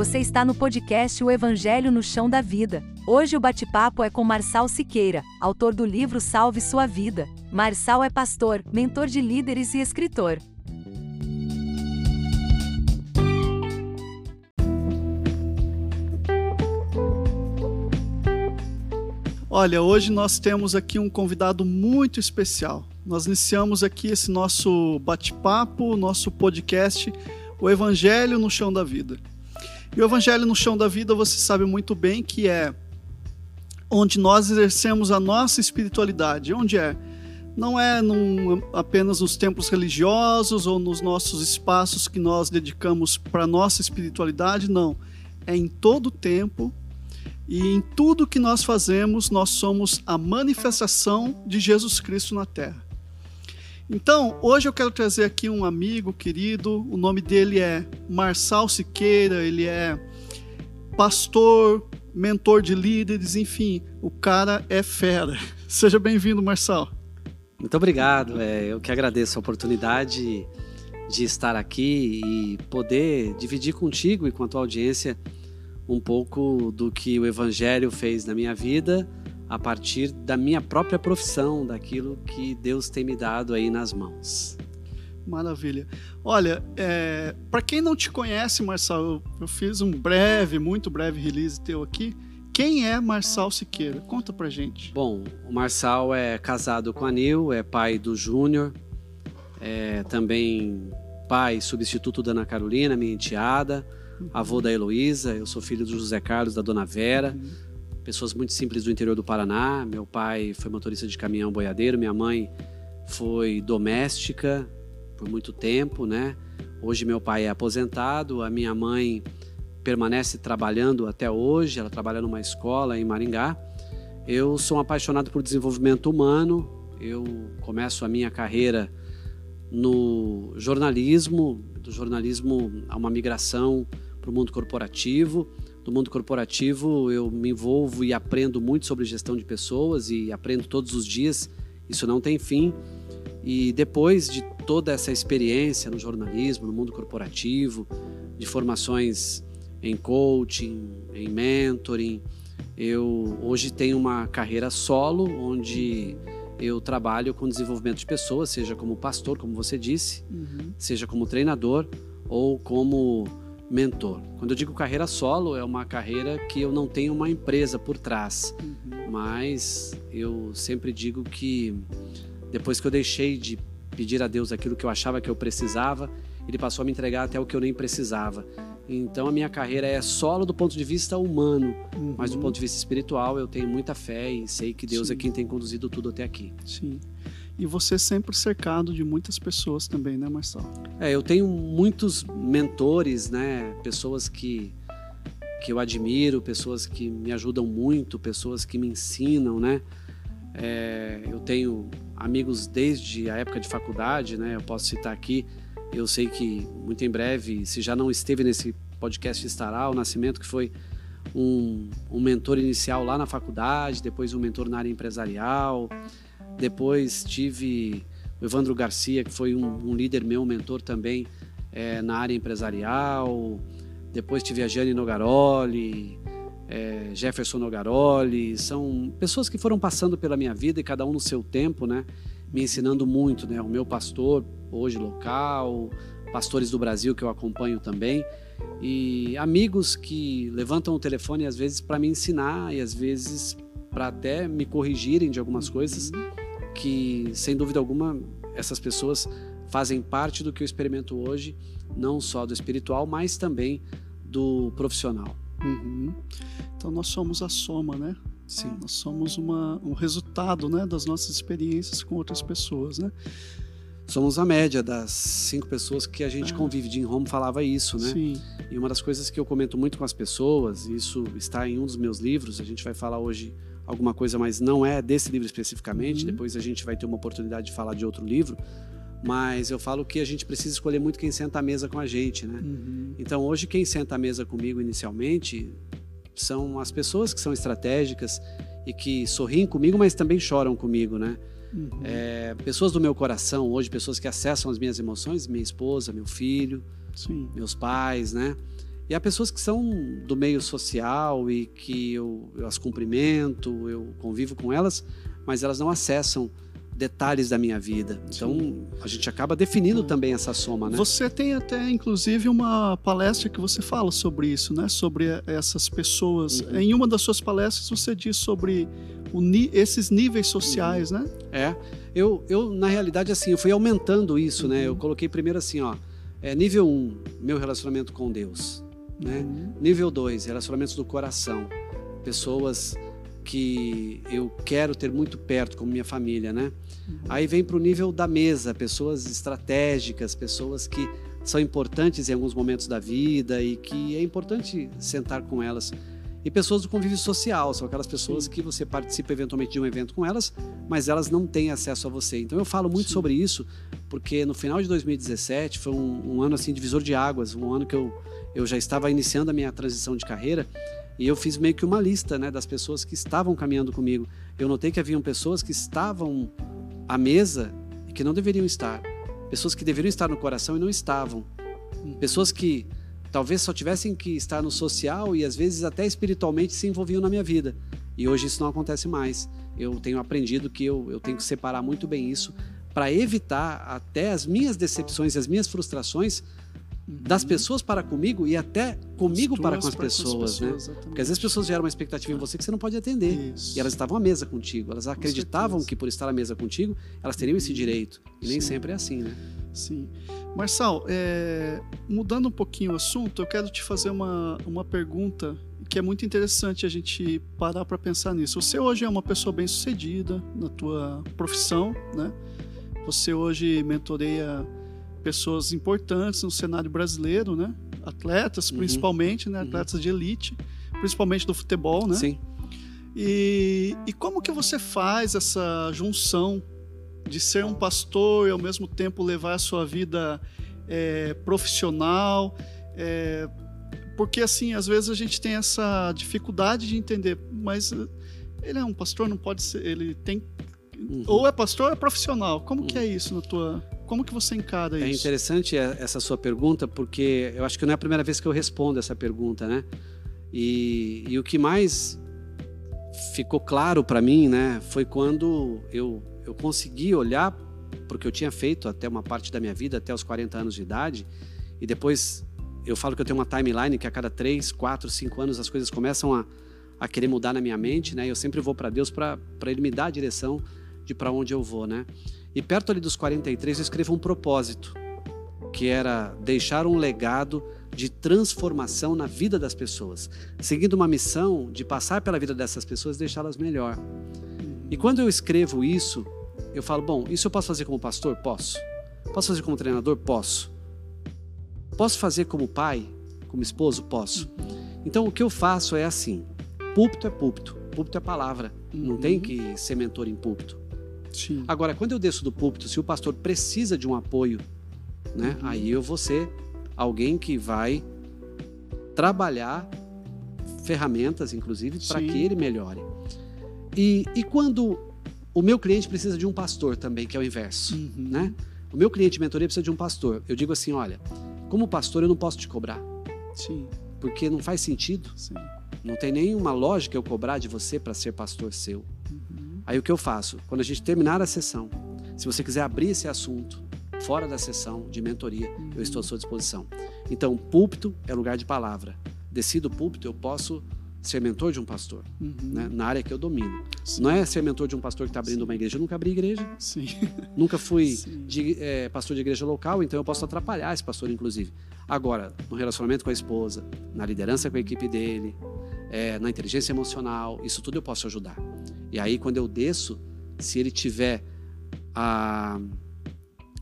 Você está no podcast O Evangelho no Chão da Vida. Hoje o bate-papo é com Marçal Siqueira, autor do livro Salve Sua Vida. Marçal é pastor, mentor de líderes e escritor. Olha, hoje nós temos aqui um convidado muito especial. Nós iniciamos aqui esse nosso bate-papo, nosso podcast, o Evangelho no Chão da Vida. E o Evangelho no Chão da Vida, você sabe muito bem que é onde nós exercemos a nossa espiritualidade. Onde é? Não é num, apenas nos templos religiosos ou nos nossos espaços que nós dedicamos para nossa espiritualidade, não. É em todo o tempo, e em tudo que nós fazemos, nós somos a manifestação de Jesus Cristo na terra. Então, hoje eu quero trazer aqui um amigo querido, o nome dele é Marçal Siqueira, ele é pastor, mentor de líderes, enfim, o cara é fera. Seja bem-vindo, Marçal. Muito obrigado, é, eu que agradeço a oportunidade de estar aqui e poder dividir contigo e com a tua audiência um pouco do que o Evangelho fez na minha vida a partir da minha própria profissão, daquilo que Deus tem me dado aí nas mãos. Maravilha. Olha, é, para quem não te conhece, Marçal, eu, eu, fiz um breve, muito breve release teu aqui. Quem é Marçal Siqueira? Conta pra gente. Bom, o Marçal é casado com a Nil, é pai do Júnior, é também pai substituto da Ana Carolina, minha enteada avô da Heloísa, eu sou filho do José Carlos, da Dona Vera, pessoas muito simples do interior do Paraná. Meu pai foi motorista de caminhão boiadeiro, minha mãe foi doméstica por muito tempo, né? Hoje meu pai é aposentado, a minha mãe permanece trabalhando até hoje, ela trabalha numa escola em Maringá. Eu sou um apaixonado por desenvolvimento humano, eu começo a minha carreira no jornalismo, do jornalismo a uma migração para o mundo corporativo. Do mundo corporativo, eu me envolvo e aprendo muito sobre gestão de pessoas e aprendo todos os dias. Isso não tem fim. E depois de toda essa experiência no jornalismo, no mundo corporativo, de formações em coaching, em mentoring, eu hoje tenho uma carreira solo onde eu trabalho com desenvolvimento de pessoas, seja como pastor, como você disse, uhum. seja como treinador ou como mentor. Quando eu digo carreira solo, é uma carreira que eu não tenho uma empresa por trás, uhum. mas eu sempre digo que depois que eu deixei de pedir a Deus aquilo que eu achava que eu precisava, ele passou a me entregar até o que eu nem precisava. Então a minha carreira é solo do ponto de vista humano, uhum. mas do ponto de vista espiritual eu tenho muita fé e sei que Deus é Sim. é quem tem conduzido tudo até aqui. Sim. E você sempre cercado de muitas pessoas também, né, Marcelo? É, eu tenho muitos mentores, né? Pessoas que, que eu admiro, pessoas que me ajudam muito, pessoas que me ensinam, né? É, eu tenho amigos desde a época de faculdade, né? Eu posso citar aqui. Eu sei que muito em breve, se já não esteve nesse podcast, estará o Nascimento, que foi um, um mentor inicial lá na faculdade, depois um mentor na área empresarial. Depois tive o Evandro Garcia, que foi um, um líder meu, um mentor também é, na área empresarial. Depois tive a Jane Nogaroli, é, Jefferson Nogaroli. São pessoas que foram passando pela minha vida e cada um no seu tempo, né? Me ensinando muito, né? O meu pastor, hoje local, pastores do Brasil que eu acompanho também. E amigos que levantam o telefone às vezes para me ensinar e às vezes para até me corrigirem de algumas coisas que, sem dúvida alguma, essas pessoas fazem parte do que eu experimento hoje, não só do espiritual, mas também do profissional. Uhum. Então nós somos a soma, né? Sim. Nós somos uma, um resultado né, das nossas experiências com outras pessoas, né? Somos a média das cinco pessoas que a gente é. convive. Jim Home falava isso, né? Sim. E uma das coisas que eu comento muito com as pessoas, isso está em um dos meus livros, a gente vai falar hoje alguma coisa, mas não é desse livro especificamente. Uhum. Depois a gente vai ter uma oportunidade de falar de outro livro. Mas eu falo que a gente precisa escolher muito quem senta à mesa com a gente, né? Uhum. Então hoje quem senta à mesa comigo inicialmente são as pessoas que são estratégicas e que sorriem comigo, mas também choram comigo, né? Uhum. É, pessoas do meu coração hoje, pessoas que acessam as minhas emoções, minha esposa, meu filho, Sim. meus pais, né? E há pessoas que são do meio social e que eu, eu as cumprimento, eu convivo com elas, mas elas não acessam detalhes da minha vida. Então, Sim. a gente acaba definindo também essa soma, né? Você tem até, inclusive, uma palestra que você fala sobre isso, né? Sobre essas pessoas. Uhum. Em uma das suas palestras, você diz sobre esses níveis sociais, uhum. né? É. Eu, eu, na realidade, assim, eu fui aumentando isso, uhum. né? Eu uhum. coloquei primeiro assim, ó. É, nível 1, um, meu relacionamento com Deus. Né? Uhum. Nível 2, relacionamentos do coração. Pessoas que eu quero ter muito perto, como minha família, né? Uhum. Aí vem para o nível da mesa, pessoas estratégicas, pessoas que são importantes em alguns momentos da vida e que é importante sentar com elas. E pessoas do convívio social, são aquelas pessoas Sim. que você participa eventualmente de um evento com elas, mas elas não têm acesso a você. Então eu falo muito Sim. sobre isso, porque no final de 2017 foi um, um ano assim divisor de águas, um ano que eu, eu já estava iniciando a minha transição de carreira e eu fiz meio que uma lista né, das pessoas que estavam caminhando comigo. Eu notei que haviam pessoas que estavam à mesa e que não deveriam estar. Pessoas que deveriam estar no coração e não estavam. Pessoas que talvez só tivessem que estar no social e às vezes até espiritualmente se envolviam na minha vida. E hoje isso não acontece mais. Eu tenho aprendido que eu, eu tenho que separar muito bem isso para evitar até as minhas decepções e as minhas frustrações das pessoas para comigo e até comigo para com as pessoas, né? Porque às vezes as pessoas geram uma expectativa em você que você não pode atender. Isso. E elas estavam à mesa contigo, elas acreditavam que por estar à mesa contigo, elas teriam esse direito. E nem Sim. sempre é assim, né? Sim. Marçal, é, mudando um pouquinho o assunto, eu quero te fazer uma, uma pergunta que é muito interessante a gente parar para pensar nisso. Você hoje é uma pessoa bem sucedida na tua profissão, né? Você hoje mentoreia pessoas importantes no cenário brasileiro, né? Atletas, uhum. principalmente, né? Uhum. Atletas uhum. de elite, principalmente do futebol, né? Sim. E, e como que você faz essa junção de ser um pastor e ao mesmo tempo levar a sua vida é, profissional? É, porque assim, às vezes a gente tem essa dificuldade de entender, mas ele é um pastor, não pode ser, ele tem uhum. ou é pastor ou é profissional. Como que é uhum. isso na tua como que você encara é isso? É interessante essa sua pergunta, porque eu acho que não é a primeira vez que eu respondo essa pergunta, né? E, e o que mais ficou claro para mim, né, foi quando eu, eu consegui olhar porque eu tinha feito até uma parte da minha vida, até os 40 anos de idade, e depois eu falo que eu tenho uma timeline que a cada 3, 4, 5 anos as coisas começam a, a querer mudar na minha mente, né? Eu sempre vou para Deus para Ele me dar a direção de para onde eu vou, né? E perto ali dos 43 eu escrevo um propósito, que era deixar um legado de transformação na vida das pessoas, seguindo uma missão de passar pela vida dessas pessoas e deixá-las melhor. E quando eu escrevo isso, eu falo: bom, isso eu posso fazer como pastor? Posso. Posso fazer como treinador? Posso. Posso fazer como pai, como esposo? Posso. Então o que eu faço é assim: púlpito é púlpito, púlpito é palavra. Não tem uhum. que ser mentor em púlpito. Sim. Agora, quando eu desço do púlpito, se o pastor precisa de um apoio, né, uhum. aí eu vou ser alguém que vai trabalhar ferramentas, inclusive, para que ele melhore. E, e quando o meu cliente precisa de um pastor também, que é o inverso, uhum. né? O meu cliente de mentoria precisa de um pastor. Eu digo assim, olha, como pastor eu não posso te cobrar. Sim. Porque não faz sentido. Sim. Não tem nenhuma lógica eu cobrar de você para ser pastor seu. Aí o que eu faço? Quando a gente terminar a sessão, se você quiser abrir esse assunto fora da sessão de mentoria, eu estou à sua disposição. Então, púlpito é lugar de palavra. Desci do púlpito, eu posso ser mentor de um pastor, uhum. né? na área que eu domino. Sim. Não é ser mentor de um pastor que está abrindo Sim. uma igreja. Eu nunca abri igreja. Sim. Nunca fui de, é, pastor de igreja local, então eu posso atrapalhar esse pastor, inclusive. Agora, no relacionamento com a esposa, na liderança com a equipe dele, é, na inteligência emocional, isso tudo eu posso ajudar. E aí, quando eu desço, se ele tiver a,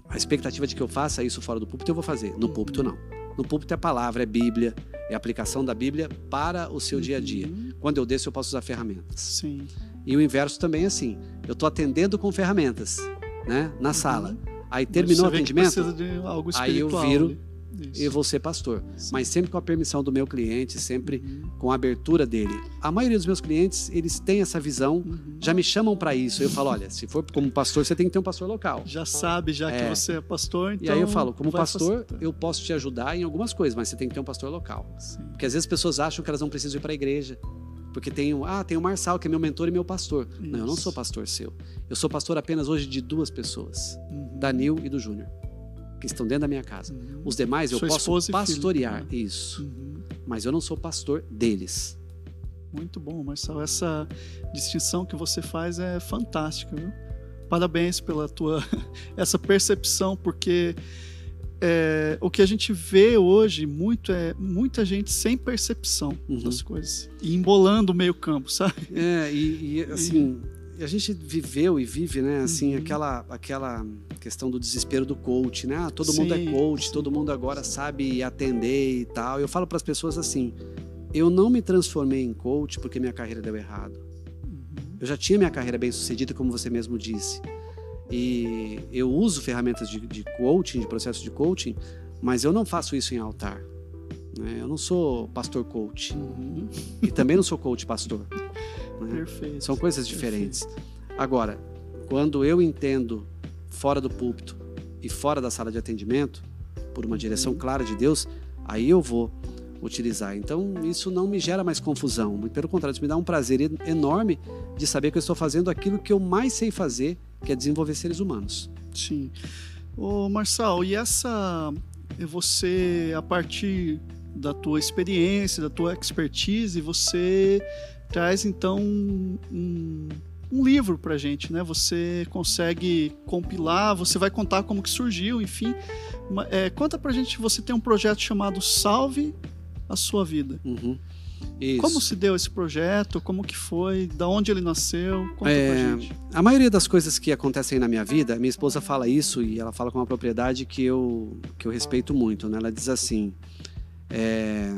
a expectativa de que eu faça isso fora do púlpito, eu vou fazer. No púlpito, não. No púlpito é palavra, é Bíblia, é aplicação da Bíblia para o seu dia a dia. Uhum. Quando eu desço, eu posso usar ferramentas. Sim. E o inverso também é assim. Eu estou atendendo com ferramentas, né? Na uhum. sala. Aí terminou o atendimento, aí eu viro Isso. eu vou ser pastor. Sim. Mas sempre com a permissão do meu cliente, sempre uhum. com a abertura dele. A maioria dos meus clientes, eles têm essa visão, uhum. já me chamam para isso. Eu falo, olha, se for como pastor, você tem que ter um pastor local. Já sabe, já é. que você é pastor, então... E aí eu então falo, como pastor, facilitar. eu posso te ajudar em algumas coisas, mas você tem que ter um pastor local. Sim. Porque às vezes as pessoas acham que elas não precisam ir para a igreja. Porque tem, ah, tem o Marçal, que é meu mentor e meu pastor. Isso. Não, eu não sou pastor seu. Eu sou pastor apenas hoje de duas pessoas, uhum. da Nil e do Júnior, que estão dentro da minha casa. Uhum. Os demais eu Sua posso pastorear, filho, né? isso. Uhum. Mas eu não sou pastor deles. Muito bom, Marçal. Essa distinção que você faz é fantástica, viu? Parabéns pela tua essa percepção, porque é, o que a gente vê hoje muito é muita gente sem percepção uhum. das coisas e embolando o meio campo, sabe? É, e, e assim, e... a gente viveu e vive, né, assim, uhum. aquela, aquela questão do desespero do coach, né? Ah, todo sim, mundo é coach, sim. todo mundo agora sabe atender e tal. Eu falo para as pessoas assim, eu não me transformei em coach porque minha carreira deu errado. Uhum. Eu já tinha minha carreira bem sucedida, como você mesmo disse. E eu uso ferramentas de, de coaching, de processo de coaching, mas eu não faço isso em altar. Né? Eu não sou pastor coach. Uhum. E também não sou coach pastor. Né? Perfeito. São coisas diferentes. Perfeito. Agora, quando eu entendo fora do púlpito e fora da sala de atendimento, por uma direção uhum. clara de Deus, aí eu vou utilizar. Então, isso não me gera mais confusão. Muito pelo contrário, isso me dá um prazer enorme de saber que eu estou fazendo aquilo que eu mais sei fazer, que é desenvolver seres humanos. Sim. Ô Marçal, e essa você a partir da tua experiência, da tua expertise, você traz então um, um livro para gente, né? Você consegue compilar, você vai contar como que surgiu, enfim. É, conta para gente, você tem um projeto chamado Salve a Sua Vida. Uhum. Como se deu esse projeto? Como que foi? Da onde ele nasceu? Conta é, pra gente. A maioria das coisas que acontecem na minha vida, minha esposa fala isso e ela fala com uma propriedade que eu, que eu respeito muito. Né? Ela diz assim: é,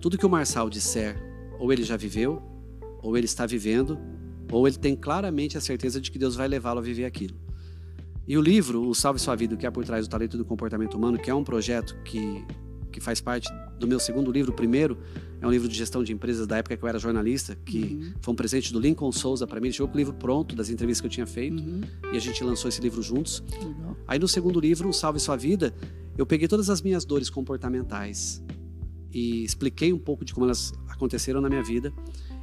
tudo que o Marçal disser, ou ele já viveu, ou ele está vivendo, ou ele tem claramente a certeza de que Deus vai levá-lo a viver aquilo. E o livro, O Salve Sua Vida, que é por trás do talento do comportamento humano, que é um projeto que que faz parte do meu segundo livro. O primeiro é um livro de gestão de empresas da época que eu era jornalista, que uhum. foi um presente do Lincoln Souza para mim. Ele chegou com o livro pronto das entrevistas que eu tinha feito uhum. e a gente lançou esse livro juntos. Legal. Aí no segundo livro, Salve Sua Vida, eu peguei todas as minhas dores comportamentais e expliquei um pouco de como elas aconteceram na minha vida.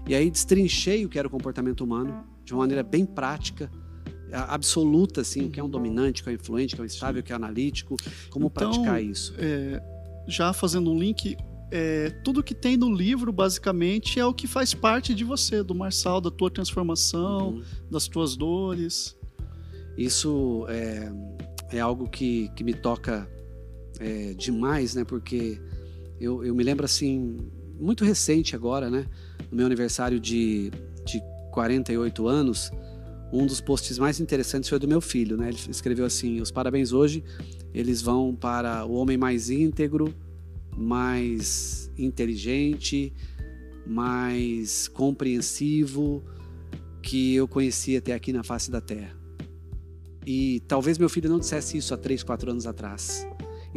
E aí destrinchei o que era o comportamento humano de uma maneira bem prática absoluta, assim, o que é um dominante, o que é um influente, o que é um estável, o que é analítico, como então, praticar isso. É, já fazendo um link, é, tudo que tem no livro, basicamente, é o que faz parte de você, do Marçal, da tua transformação, uhum. das tuas dores. Isso é, é algo que, que me toca é, demais, né? Porque eu, eu me lembro, assim, muito recente agora, né? No meu aniversário de, de 48 anos, um dos posts mais interessantes foi do meu filho, né? Ele escreveu assim: Os parabéns hoje, eles vão para o homem mais íntegro, mais inteligente, mais compreensivo que eu conheci até aqui na face da Terra. E talvez meu filho não dissesse isso há três, quatro anos atrás.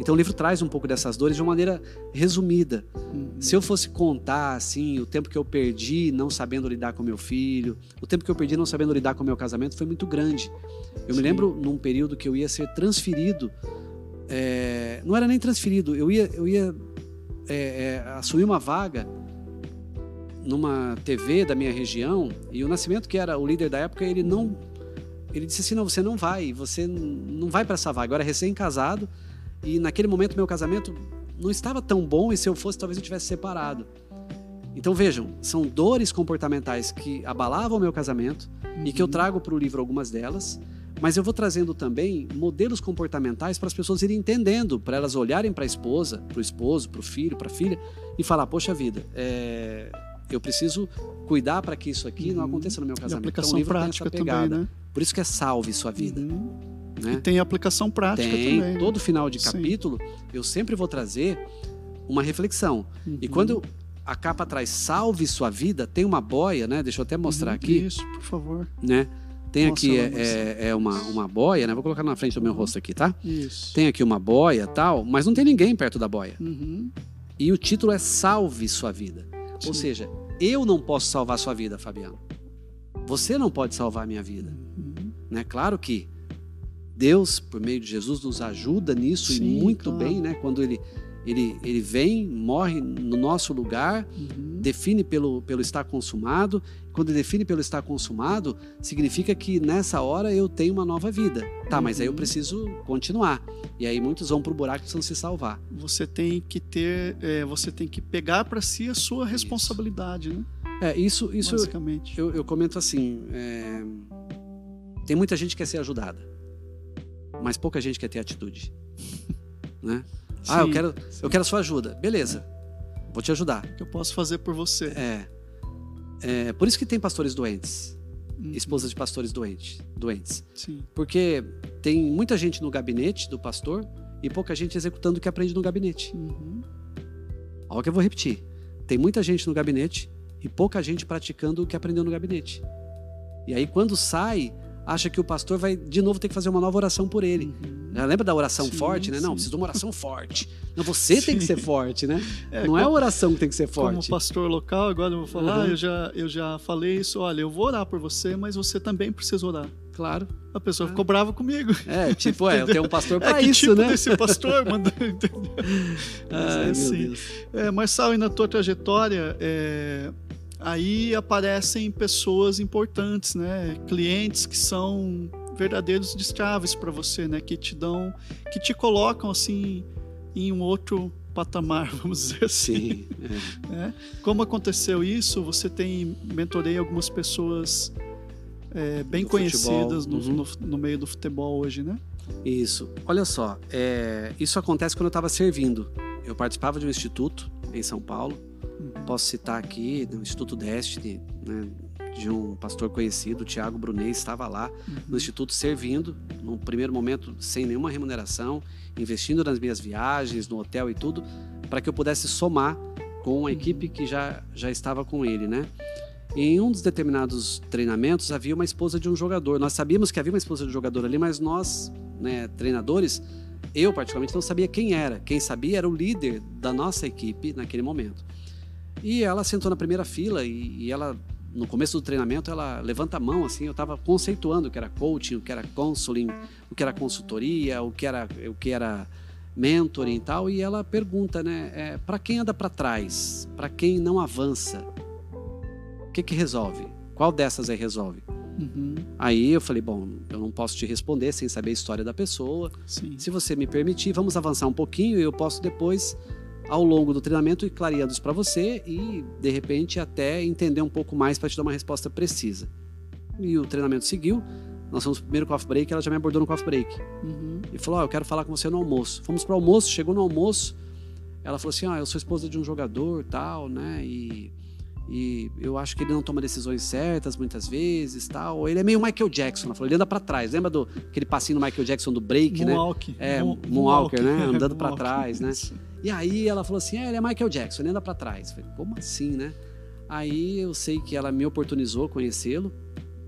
Então o livro traz um pouco dessas dores de uma maneira resumida. Uhum. Se eu fosse contar assim, o tempo que eu perdi não sabendo lidar com meu filho, o tempo que eu perdi não sabendo lidar com meu casamento foi muito grande. Eu Sim. me lembro num período que eu ia ser transferido, é, não era nem transferido, eu ia, eu ia é, é, assumir uma vaga numa TV da minha região e o Nascimento, que era o líder da época, ele não, ele disse assim, não, você não vai, você não vai para essa vaga. Eu era recém-casado e naquele momento meu casamento não estava tão bom e se eu fosse talvez eu tivesse separado. Então vejam, são dores comportamentais que abalavam o meu casamento uhum. e que eu uhum. trago para o livro algumas delas, mas eu vou trazendo também modelos comportamentais para as pessoas irem entendendo, para elas olharem para a esposa, para o esposo, para o filho, para a filha e falar: poxa vida, é... eu preciso cuidar para que isso aqui uhum. não aconteça no meu casamento. E aplicação então, o livro prática tem essa pegada. Também, né? Por isso que é salve sua vida. Uhum. Né? E tem aplicação prática tem, também. Todo final de capítulo, Sim. eu sempre vou trazer uma reflexão. Uhum. E quando a capa traz salve sua vida, tem uma boia, né? Deixa eu até mostrar uhum, aqui. Isso, por favor. Né? Tem Nossa, aqui é, é, é uma, uma boia, né? Vou colocar na frente do meu rosto aqui, tá? Isso. Tem aqui uma boia tal, mas não tem ninguém perto da boia. Uhum. E o título é Salve Sua Vida. Ou Sim. seja, eu não posso salvar sua vida, Fabiano. Você não pode salvar a minha vida. Uhum. Né? Claro que Deus, por meio de Jesus, nos ajuda nisso Sim, e muito claro. bem, né? Quando ele, ele, ele vem, morre no nosso lugar, Uhum. define pelo, pelo estar consumado. Quando ele define pelo estar consumado, significa que nessa hora eu tenho uma nova vida. Tá, mas aí eu Uhum. preciso continuar. E aí muitos vão pro buraco e precisam se salvar. Você tem que ter, é, você tem que pegar para si a sua responsabilidade, né? É, isso, isso Basicamente. eu, eu comento assim: é, tem muita gente que quer ser ajudada, mas pouca gente quer ter atitude. né? Ah, eu Sim, quero, sim. eu quero a sua ajuda. Beleza, vou te ajudar. que eu posso fazer por você. É, é, por isso que tem pastores doentes, Uhum. esposas de pastores doentes, doentes. Sim. Porque tem muita gente no gabinete do pastor e pouca gente executando o que aprende no gabinete. Uhum. Olha o que eu vou repetir. Tem muita gente no gabinete e pouca gente praticando o que aprendeu no gabinete. E aí, quando sai, acha que o pastor vai de novo ter que fazer uma nova oração por ele. Uhum. Já lembra da oração Sim, forte, né? Não, sim. precisa de uma oração forte. Não, você tem que Sim. ser forte, né? É, Não é a como- oração que tem que ser Como forte. pastor local, agora eu vou falar, Uhum. eu, já, eu já falei isso, olha, eu vou orar por você, mas você também precisa orar. Claro. A pessoa Ah. ficou brava comigo. É, tipo, é, eu tenho um pastor É pra que isso, tipo né? desse pastor, mano, entendeu? Mas Ai, é assim. É, Marçal, e na tua trajetória, é, aí aparecem pessoas importantes, né? Clientes que são verdadeiros destraves para você, né? Que te dão, que te colocam assim em um outro patamar, vamos dizer assim. Sim. é. né? Como aconteceu isso? Você tem mentorei algumas pessoas é, bem conhecidas no, futebol, no- no meio do futebol hoje, né? Isso. Olha só, é, isso acontece quando eu estava servindo. Eu participava de um instituto em São Paulo. Uhum. Posso citar aqui o Instituto Destiny, né, de um pastor conhecido, Tiago Brunet, estava lá no instituto servindo, num primeiro momento sem nenhuma remuneração, investindo nas minhas viagens, no hotel e tudo, para que eu pudesse somar com a equipe que já, já estava com ele, né? Em um dos determinados treinamentos havia uma esposa de um jogador. Nós sabíamos que havia uma esposa de um jogador ali, mas nós, né, treinadores, eu particularmente não sabia quem era. Quem sabia era o líder da nossa equipe naquele momento. E ela sentou na primeira fila e, e ela, no começo do treinamento, ela levanta a mão assim. Eu estava conceituando o que era coaching, o que era counseling, o que era consultoria, o que era, o que era mentoring e tal. E ela pergunta, né? É, para quem anda para trás? Para quem não avança? O que que resolve? Qual dessas aí resolve? Uhum. Aí eu falei, bom, eu não posso te responder sem saber a história da pessoa. Sim. Se você me permitir, vamos avançar um pouquinho e eu posso depois, ao longo do treinamento, ir clareando isso para você e, de repente, até entender um pouco mais para te dar uma resposta precisa. E o treinamento seguiu. Nós fomos primeiro coffee break, ela já me abordou no coffee break. Uhum. E falou: Ó, eu quero falar com você no almoço. Fomos pro almoço, chegou no almoço. Ela falou assim: Ó, eu sou esposa de um jogador tal, né? E, e eu acho que ele não toma decisões certas muitas vezes tal. Ele é meio Michael Jackson. Ela falou: ele anda pra trás. Lembra do aquele passinho do Michael Jackson do break, né? Moonwalk. É, Moon- Moonwalker, né? Andando Moonwalk. trás, né? Isso. E aí ela falou assim: é, ele é Michael Jackson, ele anda pra trás. Eu falei, como assim, né? Aí eu sei que ela me oportunizou conhecê-lo.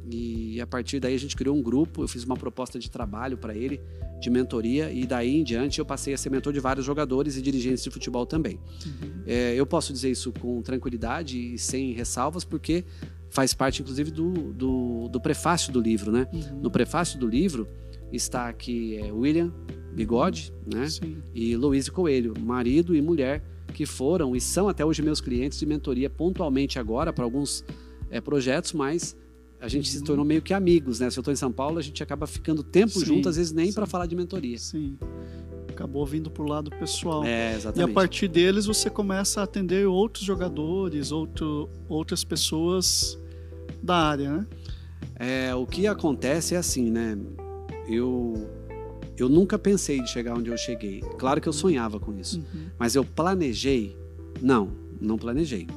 E a partir daí a gente criou um grupo, eu fiz uma proposta de trabalho para ele, de mentoria, e daí em diante eu passei a ser mentor de vários jogadores e dirigentes de futebol também. Uhum. É, eu posso dizer isso com tranquilidade e sem ressalvas, porque faz parte, inclusive, do, do, do prefácio do livro, né? Uhum. No prefácio do livro está aqui é, William Bigode, né? Sim. e Luiz Coelho, marido e mulher, que foram e são até hoje meus clientes de mentoria pontualmente agora para alguns é, projetos, mas a gente se tornou meio que amigos, né? Se eu estou em São Paulo, a gente acaba ficando tempo Sim, junto, às vezes nem para falar de mentoria. Sim. Acabou vindo pro lado pessoal. É, E a exatamente. partir deles você começa a atender outros jogadores, outro, outras pessoas da área, né? É, o que acontece é assim, né? Eu eu nunca pensei de chegar onde eu cheguei. Claro que eu sonhava com isso. Uhum. Mas eu planejei? Não, não planejei.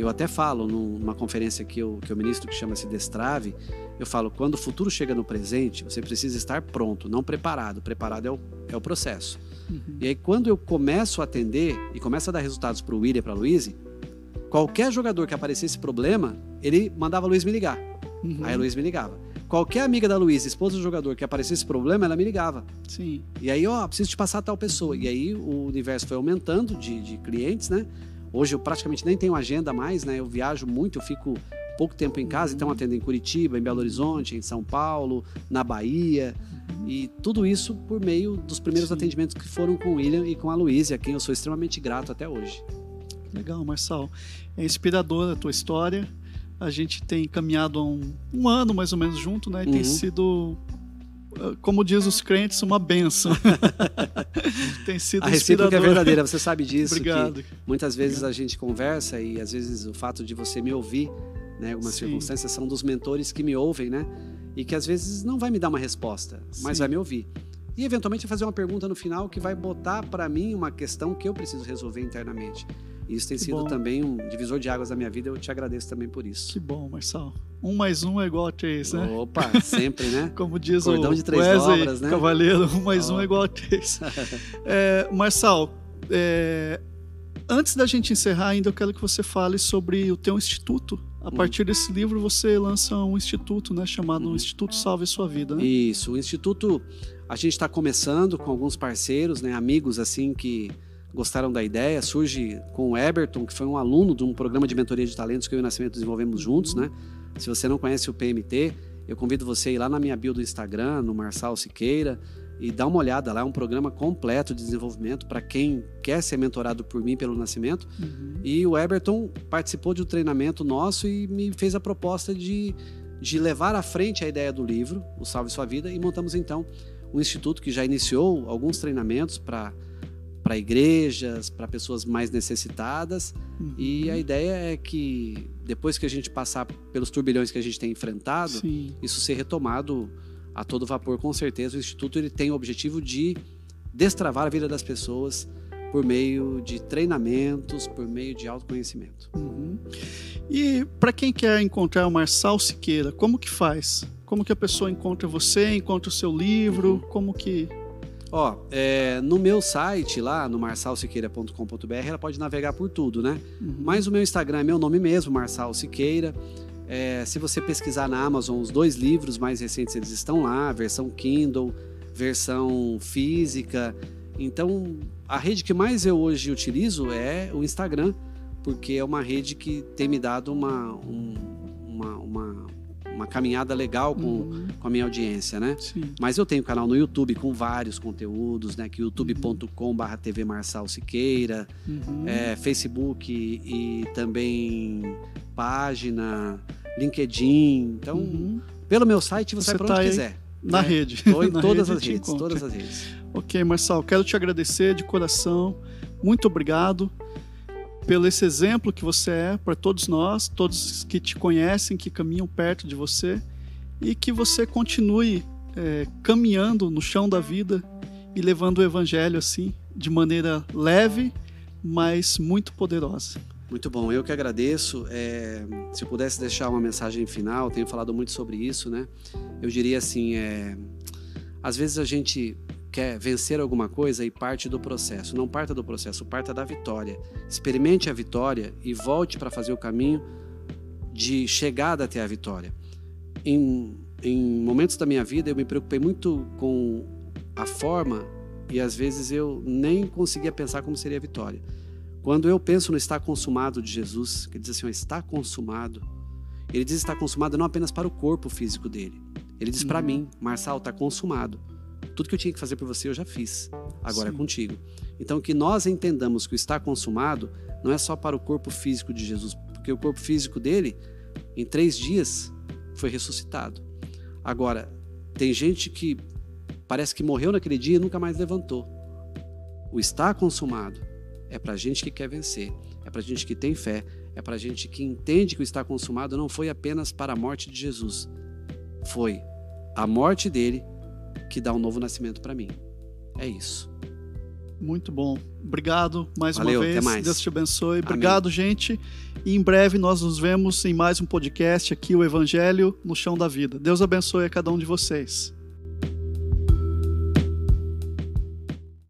Eu até falo num- numa conferência que eu, que eu ministro que chama-se Destrave, eu falo, quando o futuro chega no presente, você precisa estar pronto, não preparado. Preparado é o, é o processo. Uhum. E aí, quando eu começo a atender e começo a dar resultados para o William e para a Luíse, qualquer jogador que aparecesse problema, ele mandava a Luiz me ligar. Uhum. Aí a Luiz me ligava. qualquer amiga da Luísa, esposa do jogador, que aparecesse problema, ela me ligava. Sim. E aí, ó, preciso te passar tal pessoa. E aí o universo foi aumentando de, de clientes, né? Hoje eu praticamente nem tenho agenda mais, né? Eu viajo muito, eu fico pouco tempo em casa, então atendo em Curitiba, em Belo Horizonte, em São Paulo, na Bahia. E tudo isso por meio dos primeiros Sim. atendimentos que foram com o William e com a Luísa, a quem eu sou extremamente grato até hoje. Legal, Marçal. É inspiradora a tua história. A gente tem caminhado há um, um ano mais ou menos junto, né? E tem Uhum. sido, ah, como diz os crentes, uma benção. tem sido A recíproca é verdadeira, você sabe disso. que Obrigado. muitas vezes a gente conversa e às vezes o fato de você me ouvir, né, algumas Sim. circunstâncias são dos mentores que me ouvem, né? E que às vezes não vai me dar uma resposta, mas Sim. vai me ouvir. E eventualmente fazer uma pergunta no final que vai botar para mim uma questão que eu preciso resolver internamente. Isso tem Que sido bom. também um divisor de águas da minha vida, eu te agradeço também por isso. Que bom, Marçal. Um mais um é igual a três, né? Opa, sempre, né? Como diz Cordão o de três Wesley dobras, né? Cavaleiro, um mais um Ó. é igual a três. é, Marçal, é, antes da gente encerrar ainda, eu quero que você fale sobre o teu instituto. A partir desse livro, você lança um instituto, né, chamado Uhum. Instituto Salve Sua Vida, né? Isso, o Instituto, a gente está começando com alguns parceiros, né, amigos assim que gostaram da ideia. Surge com o Eberton, que foi um aluno de um programa de mentoria de talentos que eu e o Nascimento desenvolvemos juntos, né? Se você não conhece o PMT, eu convido você a ir lá na minha bio do Instagram, no Marçal Siqueira, e dar uma olhada lá. É um programa completo de desenvolvimento para quem quer ser mentorado por mim pelo Nascimento. Uhum. E o Eberton participou de um treinamento nosso e me fez a proposta de, de levar à frente a ideia do livro, O Salve Sua Vida, e montamos então um instituto que já iniciou alguns treinamentos para para igrejas, para pessoas mais necessitadas. Uhum. E a ideia é que depois que a gente passar pelos turbilhões que a gente tem enfrentado, Sim, isso ser retomado a todo vapor, com certeza. O Instituto ele tem o objetivo de destravar a vida das pessoas por meio de treinamentos, por meio de autoconhecimento. Uhum. E para quem quer encontrar o Marçal Siqueira, como que faz? Como que a pessoa encontra você, encontra o seu livro? Como que Ó, é, no meu site lá, no marsalsiqueira.com.br, ela pode navegar por tudo, né? Uhum. Mas o meu Instagram é meu nome mesmo, Marçal Siqueira. É, se você pesquisar na Amazon, os dois livros mais recentes eles estão lá, versão Kindle, versão física. Então, a rede que mais eu hoje utilizo é o Instagram, porque é uma rede que tem me dado uma, um- uma, uma, uma caminhada legal com, Uhum. com a minha audiência, né? Sim. Mas eu tenho canal no YouTube com vários conteúdos, né? Que youtube.com/barra TV Marçal Siqueira, Uhum. é, Facebook e também página, LinkedIn. Então, Uhum. pelo meu site você, Você vai para tá onde aí quiser. Na né? rede. Tô em todas rede as redes, encontra. todas as redes. Ok, Marçal, quero te agradecer de coração. Muito obrigado pelo esse exemplo que você é para todos nós, todos que te conhecem, que caminham perto de você, e que você continue é, caminhando no chão da vida e levando o evangelho assim, de maneira leve, mas muito poderosa. Muito bom, eu que agradeço. É, se eu pudesse deixar uma mensagem final, tenho falado muito sobre isso, né? Eu diria assim, é, às vezes a gente quer vencer alguma coisa e parte do processo. Não parta do processo, parta da vitória. Experimente a vitória e volte para fazer o caminho de chegada até a vitória. Em, em momentos da minha vida, eu me preocupei muito com a forma e às vezes eu nem conseguia pensar como seria a vitória. Quando eu penso no está consumado de Jesus, que ele diz assim, ó, está consumado, ele diz está consumado não apenas para o corpo físico dele. Ele diz para Uhum. mim, Marçal, está consumado. Tudo que eu tinha que fazer por você eu já fiz. Agora é Sim. contigo. Então que nós entendamos que o está consumado não é só para o corpo físico de Jesus, porque o corpo físico dele, em três dias, foi ressuscitado. Agora, tem gente que parece que morreu naquele dia e nunca mais levantou. O está consumado é para gente que quer vencer, é para gente que tem fé, é para gente que entende que o está consumado não foi apenas para a morte de Jesus, foi a morte dele que dá um novo nascimento para mim. É isso. Muito bom. Obrigado mais Valeu, uma vez. até mais. Deus te abençoe. Obrigado, gente. E em breve nós nos vemos em mais um podcast aqui, o Evangelho no Chão da Vida. Deus abençoe a cada um de vocês.